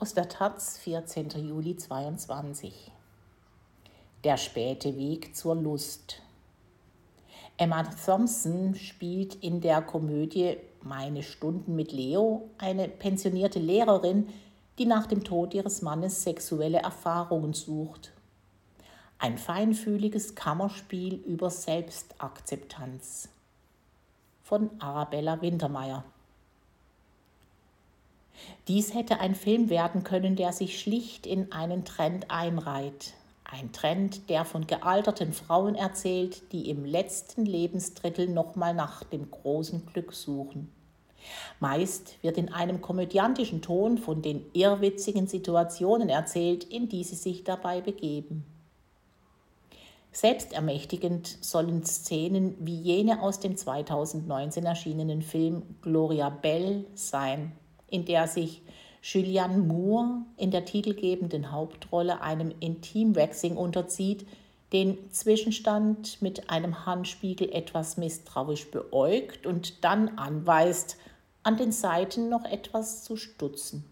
Aus der Taz, 14. Juli 22. Der späte Weg zur Lust. Emma Thompson spielt in der Komödie Meine Stunden mit Leo eine pensionierte Lehrerin, die nach dem Tod ihres Mannes sexuelle Erfahrungen sucht. Ein feinfühliges Kammerspiel über Selbstakzeptanz von Arabella Wintermeyer. Dies hätte ein Film werden können, der sich schlicht in einen Trend einreiht. Ein Trend, der von gealterten Frauen erzählt, die im letzten Lebensdrittel nochmal nach dem großen Glück suchen. Meist wird in einem komödiantischen Ton von den irrwitzigen Situationen erzählt, in die sie sich dabei begeben. Selbstermächtigend sollen Szenen wie jene aus dem 2019 erschienenen Film Gloria Bell sein, in der sich Julianne Moore in der titelgebenden Hauptrolle einem Intimwaxing unterzieht, den Zwischenstand mit einem Handspiegel etwas misstrauisch beäugt und dann anweist, an den Seiten noch etwas zu stutzen.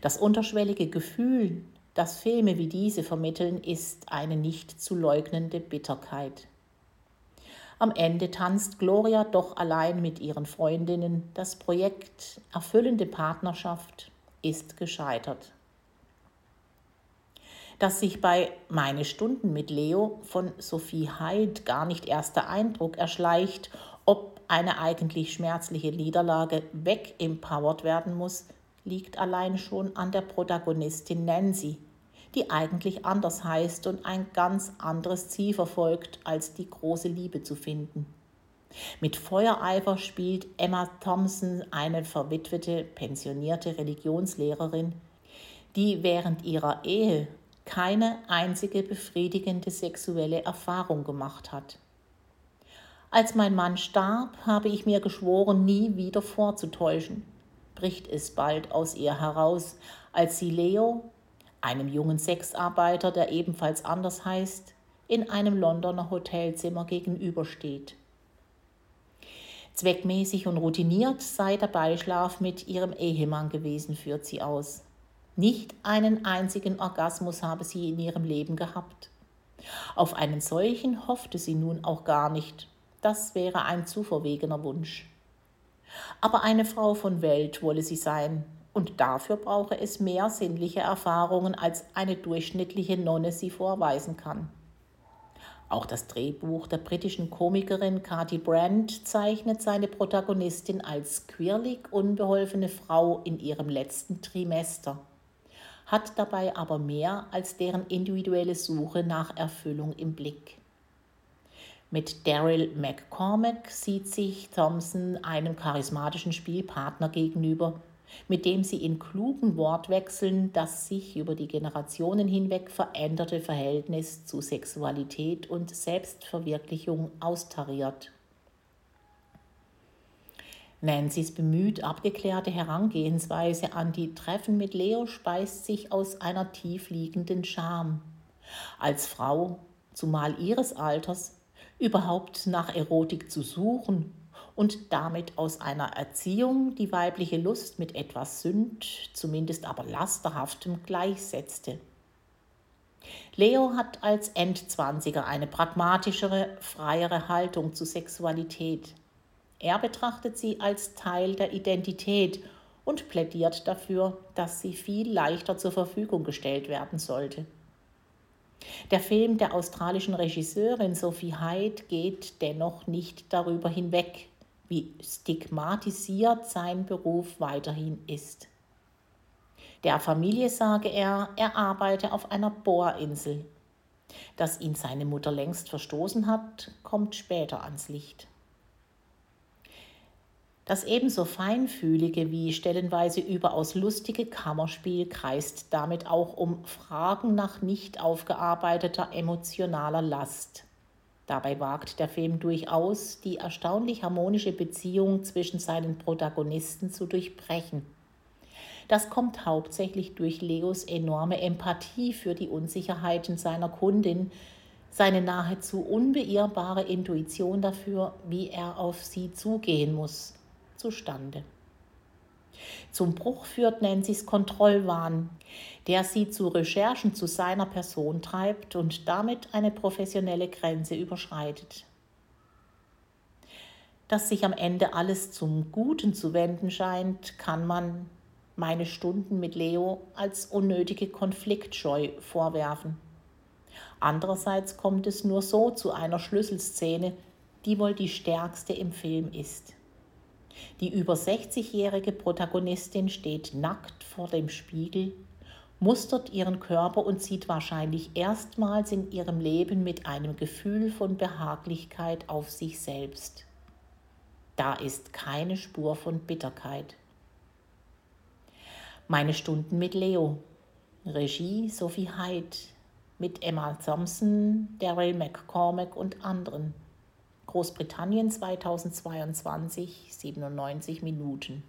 Das unterschwellige Gefühl, das Filme wie diese vermitteln, ist eine nicht zu leugnende Bitterkeit. Am Ende tanzt Gloria doch allein mit ihren Freundinnen. Das Projekt Erfüllende Partnerschaft ist gescheitert. Dass sich bei Meine Stunden mit Leo von Sophie Hyde gar nicht erst der Eindruck erschleicht, ob eine eigentlich schmerzliche Niederlage wegempowert werden muss, liegt allein schon an der Protagonistin Nancy, die eigentlich anders heißt und ein ganz anderes Ziel verfolgt, als die große Liebe zu finden. Mit Feuereifer spielt Emma Thompson eine verwitwete, pensionierte Religionslehrerin, die während ihrer Ehe keine einzige befriedigende sexuelle Erfahrung gemacht hat. Als mein Mann starb, habe ich mir geschworen, nie wieder vorzutäuschen, bricht es bald aus ihr heraus, als sie Leo, einem jungen Sexarbeiter, der ebenfalls anders heißt, in einem Londoner Hotelzimmer gegenübersteht. Zweckmäßig und routiniert sei der Beischlaf mit ihrem Ehemann gewesen, führt sie aus. Nicht einen einzigen Orgasmus habe sie in ihrem Leben gehabt. Auf einen solchen hoffte sie nun auch gar nicht. Das wäre ein zu verwegener Wunsch. Aber eine Frau von Welt wolle sie sein, und dafür brauche es mehr sinnliche Erfahrungen, als eine durchschnittliche Nonne sie vorweisen kann. Auch das Drehbuch der britischen Komikerin Cathy Brand zeichnet seine Protagonistin als quirlig unbeholfene Frau in ihrem letzten Trimester, hat dabei aber mehr als deren individuelle Suche nach Erfüllung im Blick. Mit Daryl McCormack sieht sich Thompson einem charismatischen Spielpartner gegenüber, mit dem sie in klugen Wortwechseln das sich über die Generationen hinweg veränderte Verhältnis zu Sexualität und Selbstverwirklichung austariert. Nancy's bemüht abgeklärte Herangehensweise an die Treffen mit Leo speist sich aus einer tiefliegenden Scham. Als Frau, zumal ihres Alters, überhaupt nach Erotik zu suchen und damit aus einer Erziehung die weibliche Lust mit etwas Sünd, zumindest aber lasterhaftem gleichsetzte. Leo hat als Endzwanziger eine pragmatischere, freiere Haltung zu Sexualität. Er betrachtet sie als Teil der Identität und plädiert dafür, dass sie viel leichter zur Verfügung gestellt werden sollte. Der Film der australischen Regisseurin Sophie Hyde geht dennoch nicht darüber hinweg, wie stigmatisiert sein Beruf weiterhin ist. Der Familie sage er, er arbeite auf einer Bohrinsel. Dass ihn seine Mutter längst verstoßen hat, kommt später ans Licht. Das ebenso feinfühlige wie stellenweise überaus lustige Kammerspiel kreist damit auch um Fragen nach nicht aufgearbeiteter emotionaler Last. Dabei wagt der Film durchaus, die erstaunlich harmonische Beziehung zwischen seinen Protagonisten zu durchbrechen. Das kommt hauptsächlich durch Leos enorme Empathie für die Unsicherheiten seiner Kundin, seine nahezu unbeirrbare Intuition dafür, wie er auf sie zugehen muss, zustande. Zum Bruch führt Nancy's Kontrollwahn, der sie zu Recherchen zu seiner Person treibt und damit eine professionelle Grenze überschreitet. Dass sich am Ende alles zum Guten zu wenden scheint, kann man meine Stunden mit Leo als unnötige Konfliktscheu vorwerfen. Andererseits kommt es nur so zu einer Schlüsselszene, die wohl die stärkste im Film ist. Die über 60-jährige Protagonistin steht nackt vor dem Spiegel, mustert ihren Körper und sieht wahrscheinlich erstmals in ihrem Leben mit einem Gefühl von Behaglichkeit auf sich selbst. Da ist keine Spur von Bitterkeit. Meine Stunden mit Leo. Regie Sophie Hyde mit Emma Thompson, Daryl McCormack und anderen. Großbritannien 2022 97 Minuten.